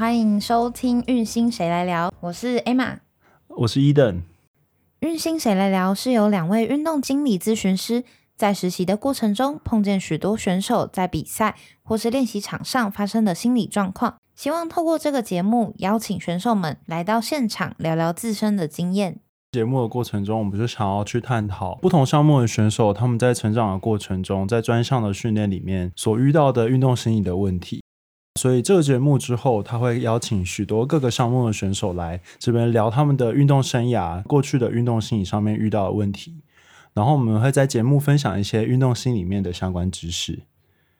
欢迎收听运星谁来聊，我是 Emma，我是伊登。运星谁来聊是由两位运动经理咨询师在实习的过程中碰见许多选手在比赛或是练习场上发生的心理状况，希望透过这个节目邀请选手们来到现场聊聊自身的经验。节目的过程中，我们就想要去探讨不同项目的选手他们在成长的过程中，在专项的训练里面所遇到的运动心理的问题。所以这个节目之后，他会邀请许多各个项目的选手来这边聊他们的运动生涯、过去的运动心理上面遇到的问题。然后我们会在节目分享一些运动心里面的相关知识。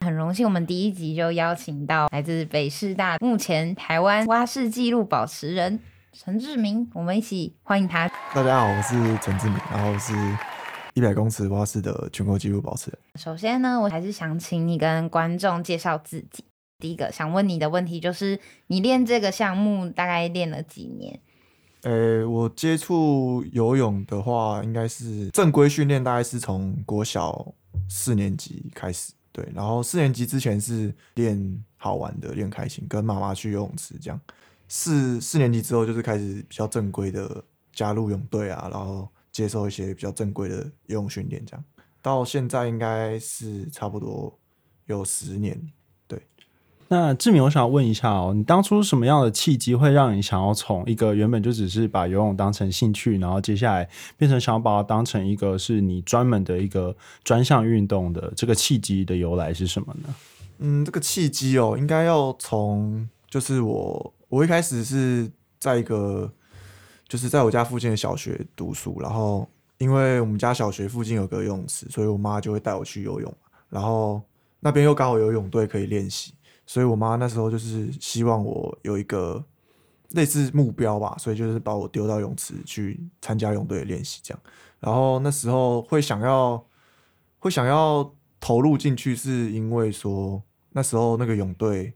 很荣幸，我们第一集就邀请到来自北师大目前台湾蛙式纪录保持人。陈志明，我们一起欢迎他。大家好，我是陈志明，然后是一百公尺蛙式的全国纪录保持人。首先呢，我还是想请你跟观众介绍自己。第一个想问你的问题就是，你练这个项目大概练了几年？呃，我接触游泳的话，应该是正规训练，大概是从国小四年级开始。对，然后四年级之前是练好玩的，练开心，跟妈妈去游泳池这样。四四年级之后就是开始比较正规的加入泳队啊，然后接受一些比较正规的游泳训练，这样到现在应该是差不多有十年。那志明，我想问一下哦，你当初什么样的契机会让你想要从一个原本就只是把游泳当成兴趣，然后接下来变成想要把它当成一个是你专门的一个专项运动的这个契机的由来是什么呢？嗯，这个契机哦，应该要从就是我。我一开始是在一个，就是在我家附近的小学读书，然后因为我们家小学附近有个游泳池，所以我妈就会带我去游泳，然后那边又刚好有泳队可以练习，所以我妈那时候就是希望我有一个类似目标吧，所以就是把我丢到泳池去参加泳队练习这样，然后那时候会想要会想要投入进去，是因为说那时候那个泳队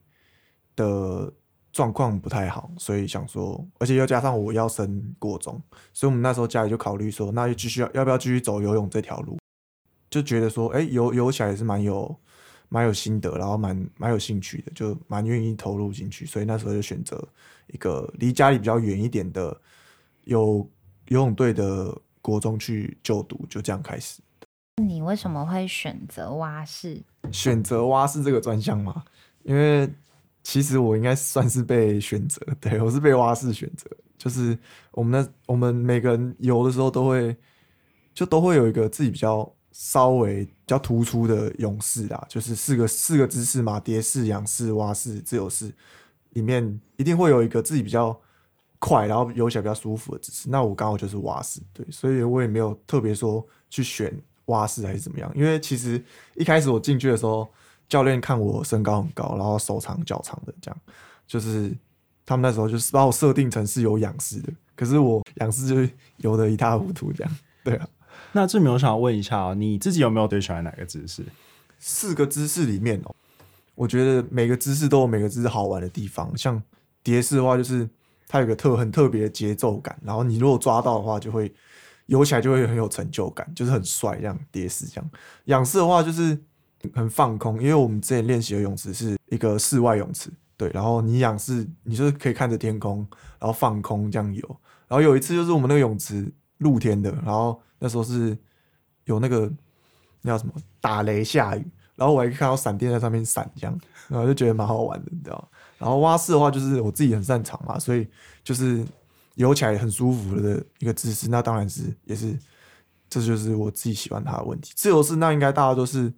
的。状况不太好，所以想说，而且又加上我要升国中，所以我们那时候家里就考虑说，那就继续要要不要继续走游泳这条路，就觉得说，哎，游游起来也是蛮有蛮有心得，然后蛮蛮有兴趣的，就蛮愿意投入进去，所以那时候就选择一个离家里比较远一点的有游泳队的国中去就读，就这样开始。你为什么会选择蛙式？选择蛙式这个专项吗？因为。其实我应该算是被选择，对我是被蛙式选择。就是我们那我们每个人游的时候都会，就都会有一个自己比较稍微比较突出的勇士啦，就是四个四个姿势嘛，蝶式、仰式、蛙式、自由式，里面一定会有一个自己比较快，然后游起来比较舒服的姿势。那我刚好就是蛙式，对，所以我也没有特别说去选蛙式还是怎么样，因为其实一开始我进去的时候。教练看我身高很高，然后手长脚长的，这样就是他们那时候就是把我设定成是有仰视的，可是我仰视就游的一塌糊涂，这样对啊。那志明，我想问一下啊你自己有没有最喜欢哪个姿势？四个姿势里面哦，我觉得每个姿势都有每个姿势好玩的地方。像蝶式的话，就是它有个特很特别的节奏感，然后你如果抓到的话，就会游起来就会很有成就感，就是很帅这样。蝶式这样，仰视的话就是。很放空，因为我们之前练习的泳池是一个室外泳池，对，然后你仰视，你就是可以看着天空，然后放空这样游。然后有一次就是我们那个泳池露天的，然后那时候是有那个那叫什么打雷下雨，然后我还看到闪电在上面闪，这样，然后就觉得蛮好玩的，你知道。然后蛙式的话就是我自己很擅长嘛，所以就是游起来很舒服的一个姿势，那当然是也是这就是我自己喜欢它的问题。自由式那应该大家都是。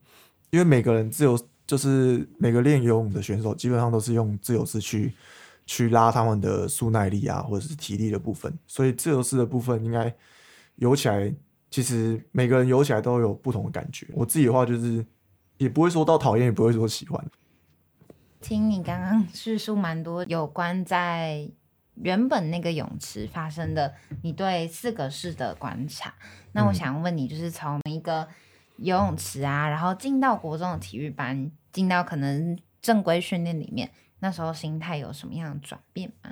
因为每个人自由就是每个练游泳的选手，基本上都是用自由式去去拉他们的速耐力啊，或者是体力的部分，所以自由式的部分应该游起来，其实每个人游起来都有不同的感觉。我自己的话就是也不会说到讨厌，也不会说喜欢。听你刚刚叙述蛮多有关在原本那个泳池发生的，你对四个式的观察，那我想问你，就是从一个。游泳池啊，然后进到国中的体育班，进到可能正规训练里面，那时候心态有什么样的转变吗？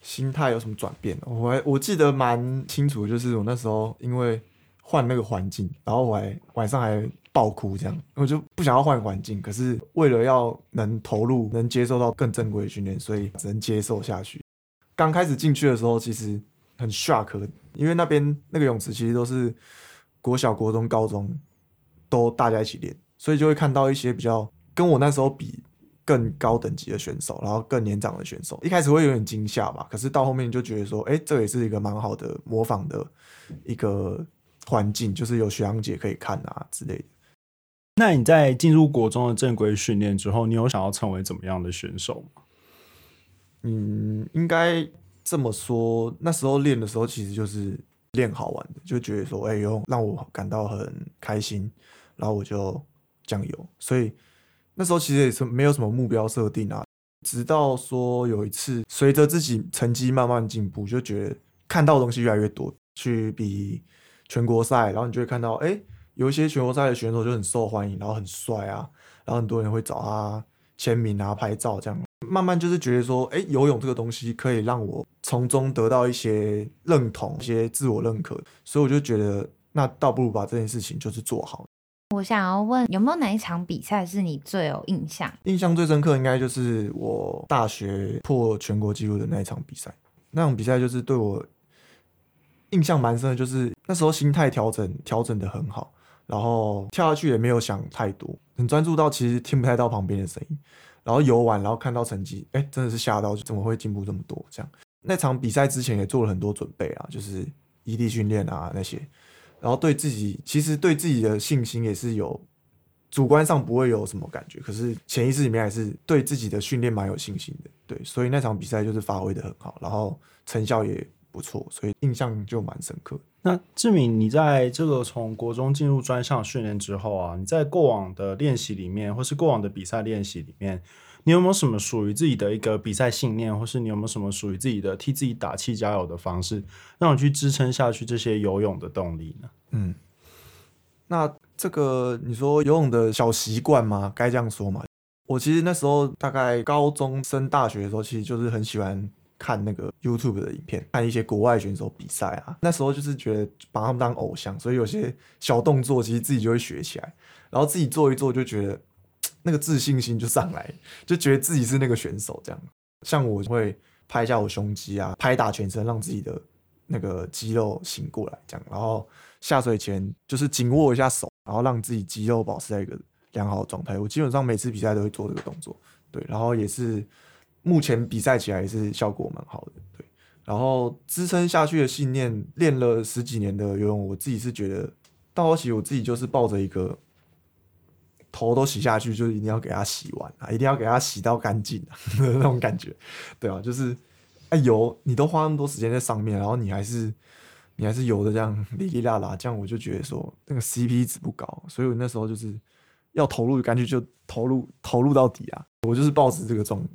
心态有什么转变？我还我记得蛮清楚，就是我那时候因为换那个环境，然后我还晚上还爆哭这样，我就不想要换环境，可是为了要能投入，能接受到更正规的训练，所以只能接受下去。刚开始进去的时候，其实很 shock，因为那边那个泳池其实都是国小、国中、高中都大家一起练，所以就会看到一些比较跟我那时候比更高等级的选手，然后更年长的选手。一开始会有点惊吓吧，可是到后面就觉得说，哎，这也是一个蛮好的模仿的一个环境，就是有学长姐可以看啊之类的。那你在进入国中的正规训练之后，你有想要成为怎么样的选手吗？嗯，应该这么说。那时候练的时候，其实就是练好玩的，就觉得说，哎呦，让我感到很开心，然后我就酱油。所以那时候其实也是没有什么目标设定啊。直到说有一次，随着自己成绩慢慢进步，就觉得看到的东西越来越多，去比全国赛，然后你就会看到，哎，有一些全国赛的选手就很受欢迎，然后很帅啊，然后很多人会找他签名啊、拍照这样。慢慢就是觉得说，哎，游泳这个东西可以让我从中得到一些认同、一些自我认可，所以我就觉得，那倒不如把这件事情就是做好。我想要问，有没有哪一场比赛是你最有印象？印象最深刻应该就是我大学破全国纪录的那一场比赛。那场比赛就是对我印象蛮深的，就是那时候心态调整调整的很好，然后跳下去也没有想太多，很专注到其实听不太到旁边的声音。然后游完，然后看到成绩，哎，真的是吓到，怎么会进步这么多？这样那场比赛之前也做了很多准备啊，就是异地训练啊那些，然后对自己其实对自己的信心也是有，主观上不会有什么感觉，可是潜意识里面还是对自己的训练蛮有信心的。对，所以那场比赛就是发挥的很好，然后成效也不错，所以印象就蛮深刻。那志敏，你在这个从国中进入专项训练之后啊，你在过往的练习里面，或是过往的比赛练习里面，你有没有什么属于自己的一个比赛信念，或是你有没有什么属于自己的替自己打气加油的方式，让你去支撑下去这些游泳的动力呢？嗯，那这个你说游泳的小习惯吗？该这样说吗？我其实那时候大概高中升大学的时候，其实就是很喜欢。看那个 YouTube 的影片，看一些国外选手比赛啊，那时候就是觉得把他们当偶像，所以有些小动作其实自己就会学起来，然后自己做一做就觉得 那个自信心就上来，就觉得自己是那个选手这样。像我会拍一下我胸肌啊，拍打全身，让自己的那个肌肉醒过来这样，然后下水前就是紧握一下手，然后让自己肌肉保持在一个良好的状态。我基本上每次比赛都会做这个动作，对，然后也是。目前比赛起来也是效果蛮好的，对。然后支撑下去的信念，练了十几年的游泳，我自己是觉得，到后期我自己就是抱着一个头都洗下去，就是一定要给它洗完啊，一定要给它洗到干净的那种感觉，对啊，就是哎游你都花那么多时间在上面，然后你还是 你还是游的这样哩哩啦啦，这样我就觉得说那个 CP 值不高，所以我那时候就是要投入，干脆就投入投入到底啊，我就是抱着这个状。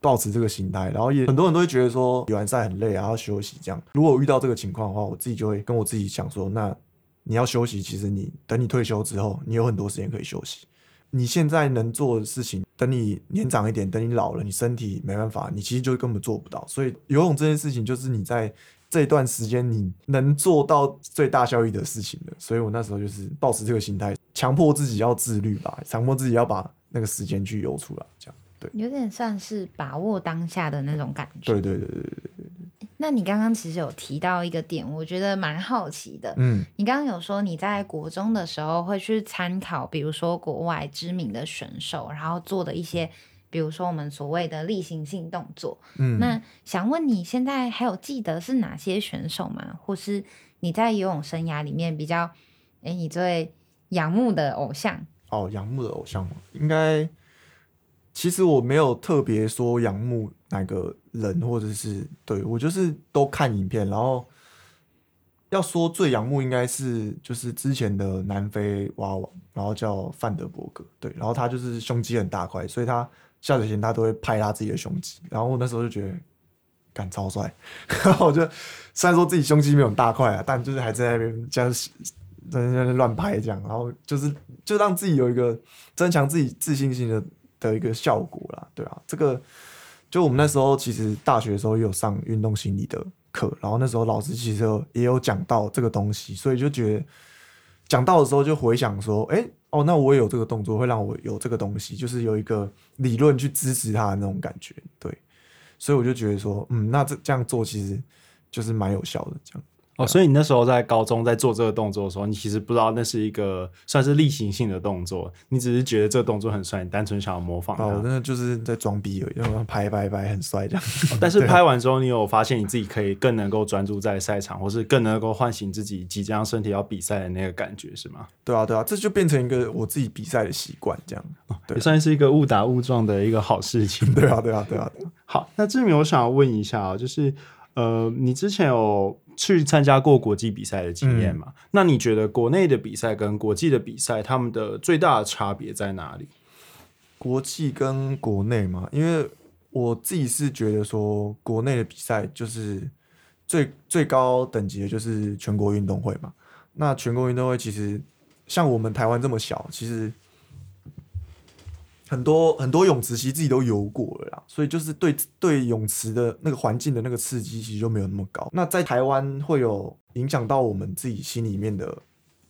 保持这个心态，然后也很多人都会觉得说比完赛很累啊，要休息这样。如果遇到这个情况的话，我自己就会跟我自己讲说，那你要休息，其实你等你退休之后，你有很多时间可以休息。你现在能做的事情，等你年长一点，等你老了，你身体没办法，你其实就根本做不到。所以游泳这件事情，就是你在这一段时间你能做到最大效益的事情了。所以我那时候就是保持这个心态，强迫自己要自律吧，强迫自己要把那个时间去游出来，这样。有点算是把握当下的那种感觉。对对对对对对那你刚刚其实有提到一个点，我觉得蛮好奇的。嗯，你刚刚有说你在国中的时候会去参考，比如说国外知名的选手，然后做的一些，比如说我们所谓的例行性动作。嗯，那想问你现在还有记得是哪些选手吗？或是你在游泳生涯里面比较，哎，你最仰慕的偶像？哦，仰慕的偶像应该。其实我没有特别说仰慕哪个人，或者是对我就是都看影片，然后要说最仰慕应该是就是之前的南非蛙王，然后叫范德伯格，对，然后他就是胸肌很大块，所以他下水前他都会拍他自己的胸肌，然后我那时候就觉得感超帅，然后我就虽然说自己胸肌没有大块啊，但就是还在那边这样在那边乱拍这样，然后就是就让自己有一个增强自己自信心的。的一个效果啦，对啊，这个就我们那时候其实大学的时候也有上运动心理的课，然后那时候老师其实也有讲到这个东西，所以就觉得讲到的时候就回想说，哎，哦，那我也有这个动作，会让我有这个东西，就是有一个理论去支持它的那种感觉，对，所以我就觉得说，嗯，那这这样做其实就是蛮有效的，这样。哦，所以你那时候在高中在做这个动作的时候，你其实不知道那是一个算是例行性的动作，你只是觉得这个动作很帅，你单纯想要模仿它。哦，那就是在装逼而已，然后拍拍拍很帅这样。但是 拍完之后，你有发现你自己可以更能够专注在赛场，或是更能够唤醒自己即将身体要比赛的那个感觉，是吗？对啊，对啊，这就变成一个我自己比赛的习惯，这样。对也，算是一个误打误撞的一个好事情。对啊，对啊，对啊。对啊好，那志明，我想要问一下啊，就是呃，你之前有去参加过国际比赛的经验嘛？那你觉得国内的比赛跟国际的比赛，他们的最大的差别在哪里？国际跟国内嘛，因为我自己是觉得说，国内的比赛就是最最高等级的就是全国运动会嘛。那全国运动会其实像我们台湾这么小，其实很多很多泳池其实自己都游过了啦，所以就是对对泳池的那个环境的那个刺激其实就没有那么高。那在台湾会有影响到我们自己心里面的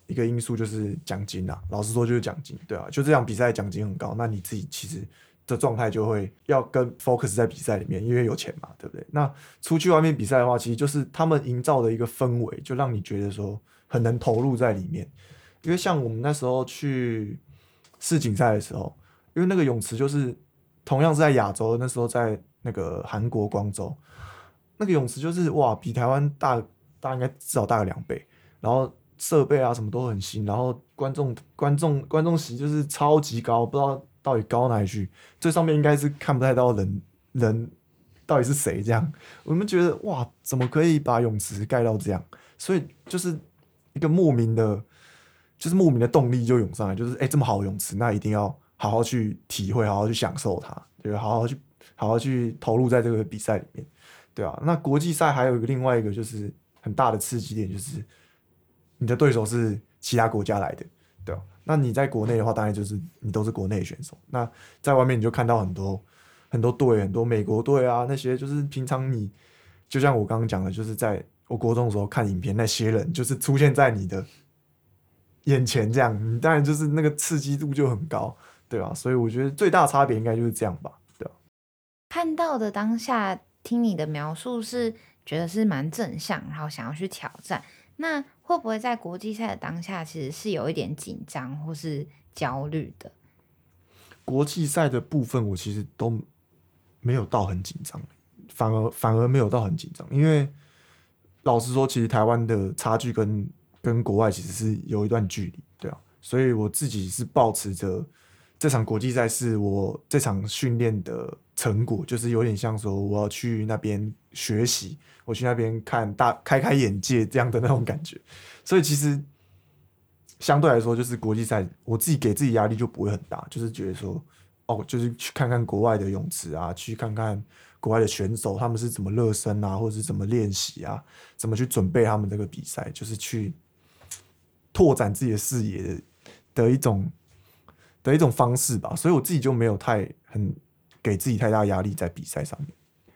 一个因素就是奖金啊，老实说就是奖金，对啊，就这场比赛奖金很高，那你自己其实的状态就会要跟 focus 在比赛里面，因为有钱嘛，对不对？那出去外面比赛的话，其实就是他们营造的一个氛围，就让你觉得说很能投入在里面。因为像我们那时候去世锦赛的时候，因为那个泳池就是同样是在亚洲，那时候在那个韩国光州，那个泳池就是哇，比台湾大大应该至少大个两倍，然后设备啊什么都很新，然后观众观众观众席就是超级高，不知道到底高哪里去，最上面应该是看不太到人人到底是谁这样，我们觉得哇，怎么可以把泳池盖到这样？所以就是一个莫名的，就是莫名的动力就涌上来，就是哎、这么好的泳池，那一定要好好去体会，好好去享受它，对，好好去好好去投入在这个比赛里面，对啊。那国际赛还有一个另外一个就是很大的刺激点，就是你的对手是其他国家来的，对、那你在国内的话，当然就是你都是国内选手。那在外面你就看到很多很多队，很多美国队啊，那些就是平常你就像我刚刚讲的，就是在我国中的时候看影片，那些人就是出现在你的眼前这样，你当然就是那个刺激度就很高，对啊、所以我觉得最大的差别应该就是这样吧，对啊、看到的当下，听你的描述是觉得是蛮正向，然后想要去挑战。那会不会在国际赛的当下，其实是有一点紧张或是焦虑的？国际赛的部分，我其实都没有到很紧张，反而反而没有到很紧张，因为老实说，其实台湾的差距跟跟国外其实是有一段距离，对啊，所以我自己是保持着这场国际赛是我这场训练的成果，就是有点像说我要去那边学习，我去那边看大开开眼界这样的那种感觉，所以其实相对来说，就是国际赛，我自己给自己压力就不会很大，就是觉得说，哦，就是去看看国外的泳池啊，去看看国外的选手他们是怎么热身啊，或者是怎么练习啊，怎么去准备他们这个比赛，就是去拓展自己的视野的一种的一种方式吧。所以我自己就没有太很给自己太大压力在比赛上面，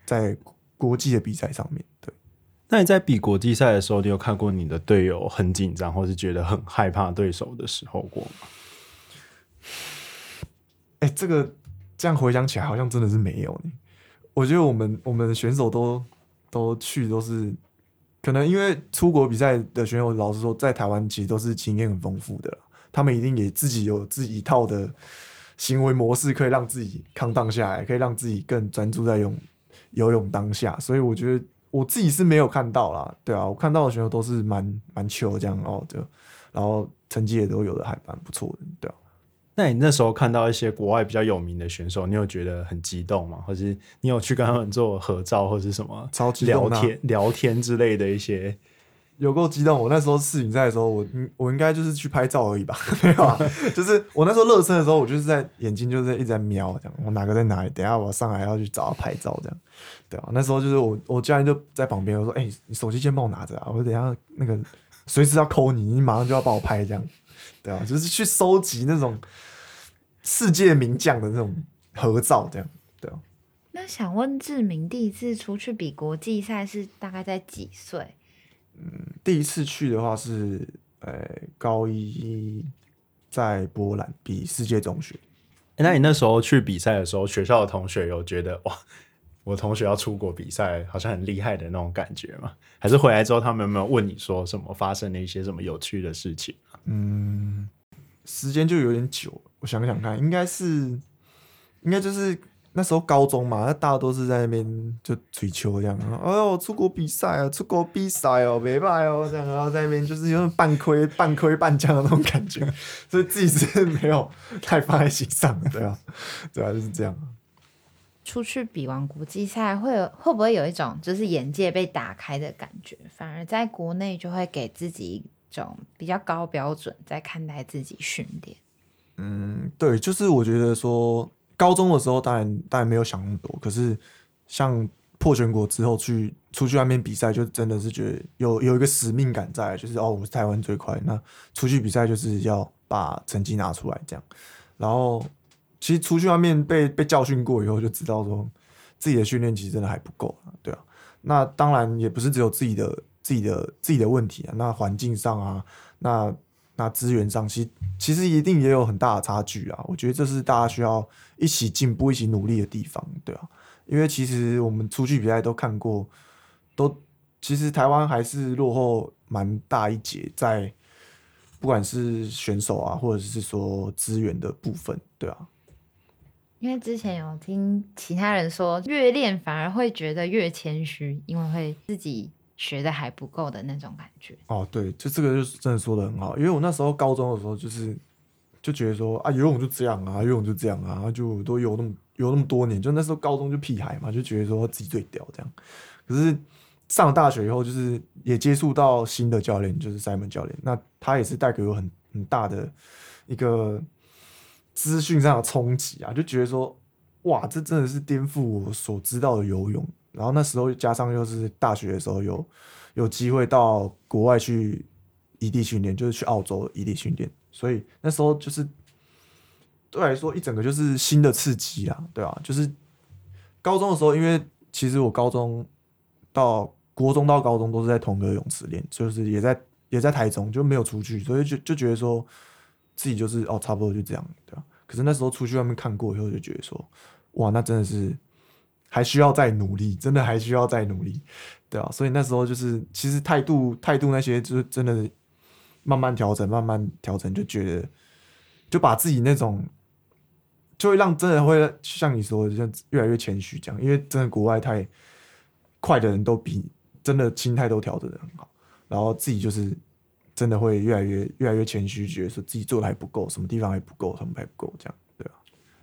在国际的比赛上面，对。那你在比国际赛的时候，你有看过你的队友很紧张，或是觉得很害怕对手的时候过吗？哎、这个这样回想起来，好像真的是没有呢。我觉得我们我们的选手都都去都是，可能因为出国比赛的选手，老实说，在台湾其实都是经验很丰富的啦，他们一定也自己有自己一套的行为模式，可以让自己康荡下来，可以让自己更专注在泳游泳当下。所以我觉得我自己是没有看到啦，对啊，我看到的选手都是蛮蛮球这样哦，就然后成绩也都有的还蛮不错的，对啊。那你那时候看到一些国外比较有名的选手，你有觉得很激动吗？或是你有去跟他们做合照，或是什么超激动的啊聊天、聊天之类的一些？有够激动！我那时候世锦赛的时候，我嗯我应该就是去拍照而已吧，没有啊，就是我那时候热身的时候，我就是在眼睛就是一直在瞄，这样我哪个在哪里，等下我上来要去找他拍照，这样，对啊，那时候就是我我家人就在旁边，我说，哎、你手机先帮我拿着啊，我等下那个随时要扣你，你马上就要帮我拍，这样，对啊，就是去收集那种世界名将的那种合照，这样，对啊，那想问志明，第一次出去比国际赛是大概在几岁？第一次去的话是，呃，高一在波兰比世界中学。诶那你那时候去比赛的时候，学校的同学有觉得哇，我同学要出国比赛，好像很厉害的那种感觉吗？还是回来之后，他们有没有问你说什么发生了一些什么有趣的事情？嗯，时间就有点久，我想想看，应该是，应该就是那时候高中嘛，那大家都是在那边就追求这样，哎呦，出国比赛啊，出国比赛哦，没败哦，这样，然后在那边就是有种半亏半亏半降的那种感觉，所以自己是没有太放在心上的，对啊，对啊，就是这样。出去比完国际赛，会有会不会有一种就是眼界被打开的感觉？反而在国内就会给自己一种比较高标准在看待自己训练。嗯，对，就是我觉得说，高中的时候当然当然没有想那么多，可是像破全国之后去出去外面比赛，就真的是觉得有有一个使命感在，就是哦，我是台湾最快，那出去比赛就是要把成绩拿出来这样。然后其实出去外面被被教训过以后，就知道说自己的训练其实真的还不够，对啊。那当然也不是只有自己的自己的自己的问题啊，那环境上啊，那那资源上，其其实一定也有很大的差距啊。我觉得这是大家需要一起进步、一起努力的地方，对啊。因为其实我们出去比赛都看过，都其实台湾还是落后蛮大一截，在不管是选手啊，或者是说资源的部分，对啊。因为之前有听其他人说，越练反而会觉得越谦虚，因为会自己学的还不够的那种感觉。哦，对，就这个就是真的说的很好，因为我那时候高中的时候就是就觉得说啊，游泳就这样啊，游泳就这样啊，就都游那么游那么多年，就那时候高中就屁孩嘛，就觉得说自己最屌这样。可是上了大学以后，就是也接触到新的教练，就是 Simon 教练，那他也是带给我很很大的一个资讯上的冲击啊，就觉得说哇，这真的是颠覆我所知道的游泳。然后那时候加上又是大学的时候有有机会到国外去异地训练，就是去澳洲异地训练，所以那时候就是对来说一整个就是新的刺激啊，对啊，就是高中的时候，因为其实我高中到国中到高中都是在同个泳池练，就是也在也在台中，就没有出去，所以就就觉得说自己就是哦，差不多就这样，对吧、可是那时候出去外面看过以后，就觉得说哇，那真的是还需要再努力，真的还需要再努力，对啊，所以那时候就是其实态度态度那些就是真的慢慢调整，慢慢调整，就觉得就把自己那种就会让真的会像你说的，像越来越谦虚这样，因为真的国外太快的人都比真的心态都调整的很好，然后自己就是真的会越来越越来越谦虚，觉得说自己做的还不够，什么地方还不够，什么还不够这样，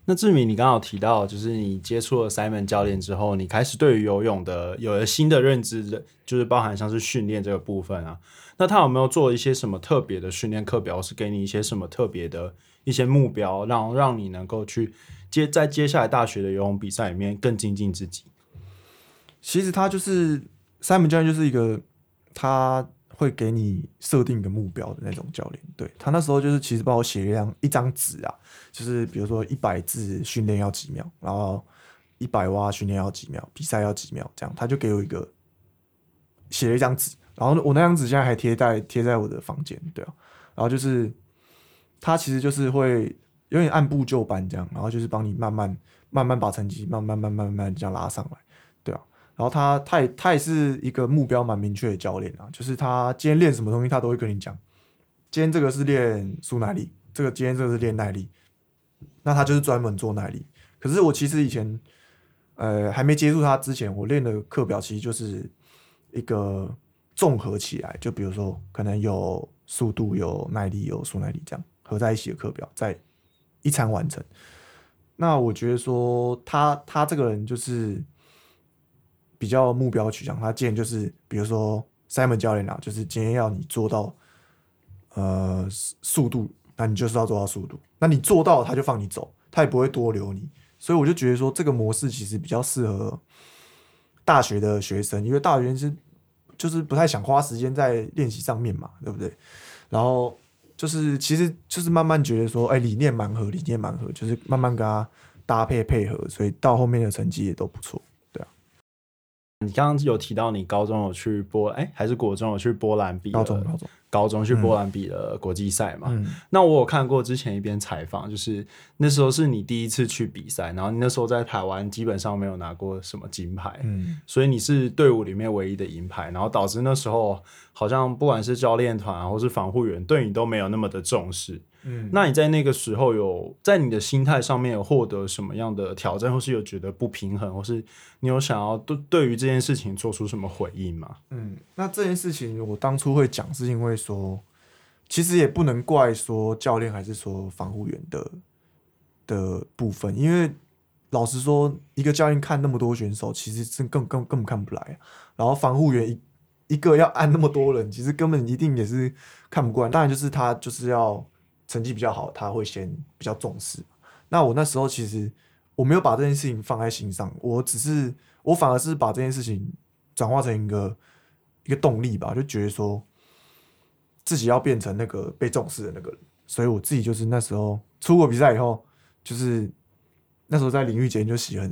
那志明，你刚刚有提到，就是你接触了 Simon 教练之后，你开始对于游泳的有了新的认知，就是包含像是训练这个部分啊。那他有没有做一些什么特别的训练课表，是给你一些什么特别的一些目标，让让你能够去接在接下来大学的游泳比赛里面更精进自己？其实他就是 Simon 教练，就是一个他会给你设定一个目标的那种教练。对他那时候就是其实帮我写一张一张纸啊，就是比如说一百字训练要几秒，然后一百蛙训练要几秒，比赛要几秒，这样他就给我一个写了一张纸，然后我那张纸现在还贴在贴在我的房间，对啊，然后就是他其实就是会有点按部就班这样，然后就是帮你慢慢慢慢把成绩慢慢慢慢慢慢这样拉上来，然后他他也他也是一个目标蛮明确的教练啊，就是他今天练什么东西，他都会跟你讲。今天这个是练速耐力，这个今天这个是练耐力，那他就是专门做耐力。可是我其实以前呃还没接触他之前，我练的课表其实就是一个综合起来，就比如说可能有速度、有耐力、有速耐力这样合在一起的课表，在一餐完成。那我觉得说他他这个人就是比较目标取向，他建议就是比如说 Simon 教练啊，就是今天要你做到呃速度，那你就是要做到速度，那你做到他就放你走，他也不会多留你。所以我就觉得说这个模式其实比较适合大学的学生，因为大学生是就是不太想花时间在练习上面嘛，对不对？然后就是其实就是慢慢觉得说，哎、理念蛮合，理念蛮合，就是慢慢跟他搭配配合，所以到后面的成绩也都不错。你刚刚有提到你高中有去波，哎，还是国中有去波兰比了高中高中高中去波兰比的国际赛嘛。嗯那我有看过之前一篇采访，就是那时候是你第一次去比赛，然后你那时候在台湾基本上没有拿过什么金牌，嗯所以你是队伍里面唯一的银牌，然后导致那时候好像不管是教练团啊，或是防护员对你都没有那么的重视。嗯，那你在那个时候有在你的心态上面有获得什么样的挑战，或是有觉得不平衡，或是你有想要对对于这件事情做出什么回应吗？嗯，那这件事情我当初会讲，是因为说，其实也不能怪说教练还是说防护员的的部分，因为老实说，一个教练看那么多选手，其实是更更根本看不来。然后防护员一一个要按那么多人，其实根本一定也是看不惯。当然，就是他就是要成绩比较好，他会先比较重视。那我那时候其实我没有把这件事情放在心上，我只是我反而是把这件事情转化成一个一个动力吧，就觉得说自己要变成那个被重视的那个人。所以我自己就是那时候出国比赛以后，就是那时候在淋浴间就洗很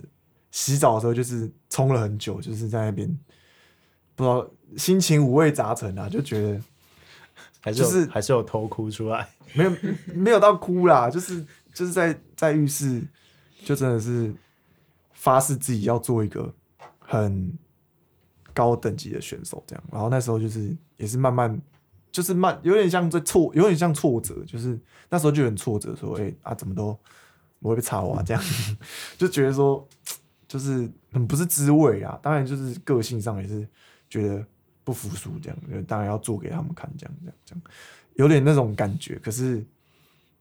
洗澡的时候，就是冲了很久，就是在那边不知道心情五味杂陈啊，就觉得还是就是还是有偷哭出来？没有没有到哭啦，就是就是在在浴室，就真的是发誓自己要做一个很高等级的选手这样。然后那时候就是也是慢慢就是慢，有点像在挫，有点像挫折，就是那时候就很挫折，说哎、啊怎么都我会被插啊这样，就觉得说就是很不是滋味啊。当然就是个性上也是觉得不服输这样，就当然要做给他们看这样这样这样。有点那种感觉，可是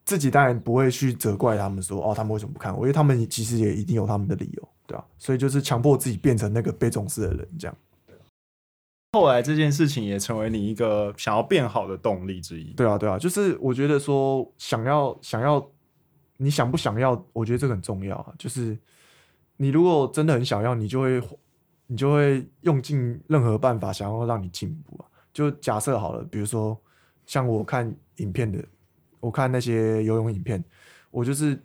自己当然不会去责怪他们说哦，他们为什么不看我？因为他们其实也一定有他们的理由，对吧、所以就是强迫自己变成那个被重视的人，这样。后来这件事情也成为你一个想要变好的动力之一。对啊，对啊，就是我觉得说想要想要，你想不想要？我觉得这个很重要啊。就是你如果真的很想要，你就会你就会用尽任何办法想要让你进步啊。就假设好了，比如说像我看影片的，我看那些游泳影片，我就是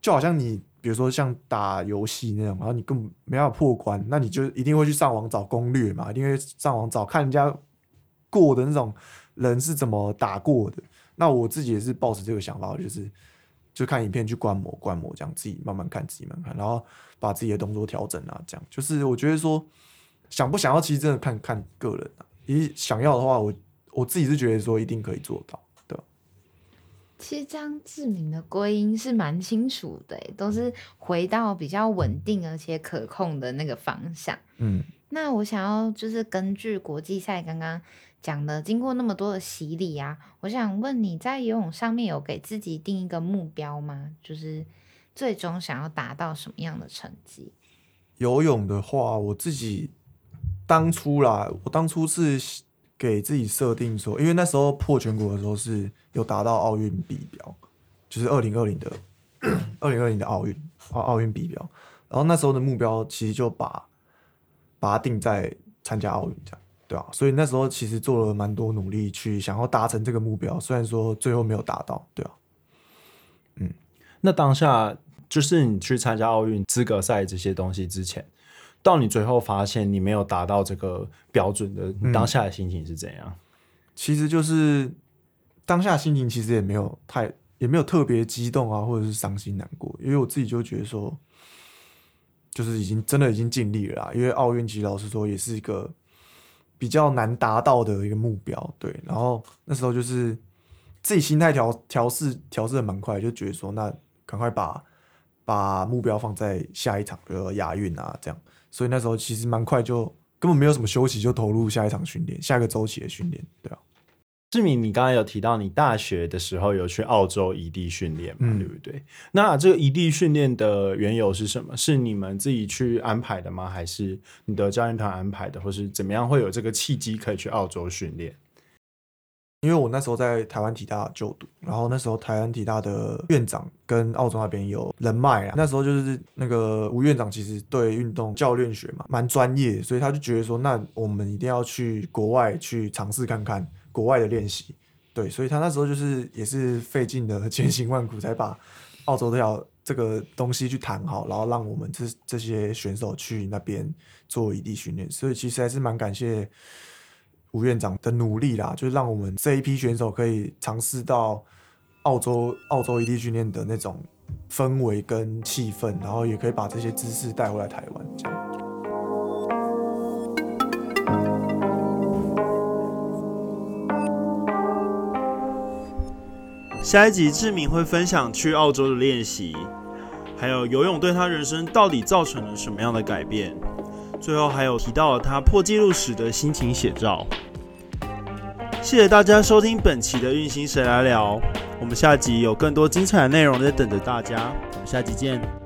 就好像你比如说像打游戏那种，然后你根本没办法破关，那你就一定会去上网找攻略嘛，一定会上网找看人家过的那种人是怎么打过的。那我自己也是抱持这个想法，就是就看影片去观摩观摩，这样自己慢慢看，自己慢慢看，然后把自己的动作调整啊，这样就是我觉得说想不想要，其实真的看看个人啊。一想要的话，我我自己是觉得说一定可以做到，对？其实张志明的归因是蛮清楚的欸，都是回到比较稳定而且可控的那个方向。嗯那我想要就是根据国际赛刚刚讲的，经过那么多的洗礼啊，我想问你在游泳上面有给自己定一个目标吗？就是最终想要达到什么样的成绩？游泳的话，我自己当初啦，我当初是给自己设定说，因为那时候破全国的时候是有达到奥运比标，就是二零二零的二零二零的奥运奥奥运比标，然后那时候的目标其实就把把它定在参加奥运这样，对啊，所以那时候其实做了蛮多努力去想要达成这个目标，虽然说最后没有达到，对啊，嗯那当下就是你去参加奥运资格赛这些东西之前，到你最后发现你没有达到这个标准的，你当下的心情是怎样？其实就是当下心情其实也没有太也没有特别激动啊，或者是伤心难过，因为我自己就觉得说，就是已经真的已经尽力了啦。因为奥运其实老实说也是一个比较难达到的一个目标，对。然后那时候就是自己心态调调试调试的蛮快，就觉得说那赶快把把目标放在下一场，比如亚运啊这样。所以那时候其实蛮快就根本没有什么休息，就投入下一场训练，下一个周期的训练，对啊。志明，你刚才有提到你大学的时候有去澳洲异地训练嘛，嗯对不对？那这个异地训练的缘由是什么？是你们自己去安排的吗？还是你的教练团安排的，或是怎么样会有这个契机可以去澳洲训练？因为我那时候在台湾体大就读，然后那时候台湾体大的院长跟澳洲那边有人脉啊，那时候就是那个吴院长其实对运动教练学嘛蛮专业，所以他就觉得说，那我们一定要去国外去尝试看看国外的练习，对，所以他那时候就是也是费尽了千辛万苦才把澳洲这条这个东西去谈好，然后让我们这这些选手去那边做异地训练，所以其实还是蛮感谢。吴院长的努力啦，就是让我们这一批选手可以尝试到澳洲澳洲异地训练的那种氛围跟气氛，然后也可以把这些知识带回来台湾，这样。下一集志明会分享去澳洲的练习，还有游泳对他人生到底造成了什么样的改变。最后还有提到了他破纪录时的心情写照。谢谢大家收听本期的运行谁来聊，我们下集有更多精彩的内容在等着大家，我们下集见。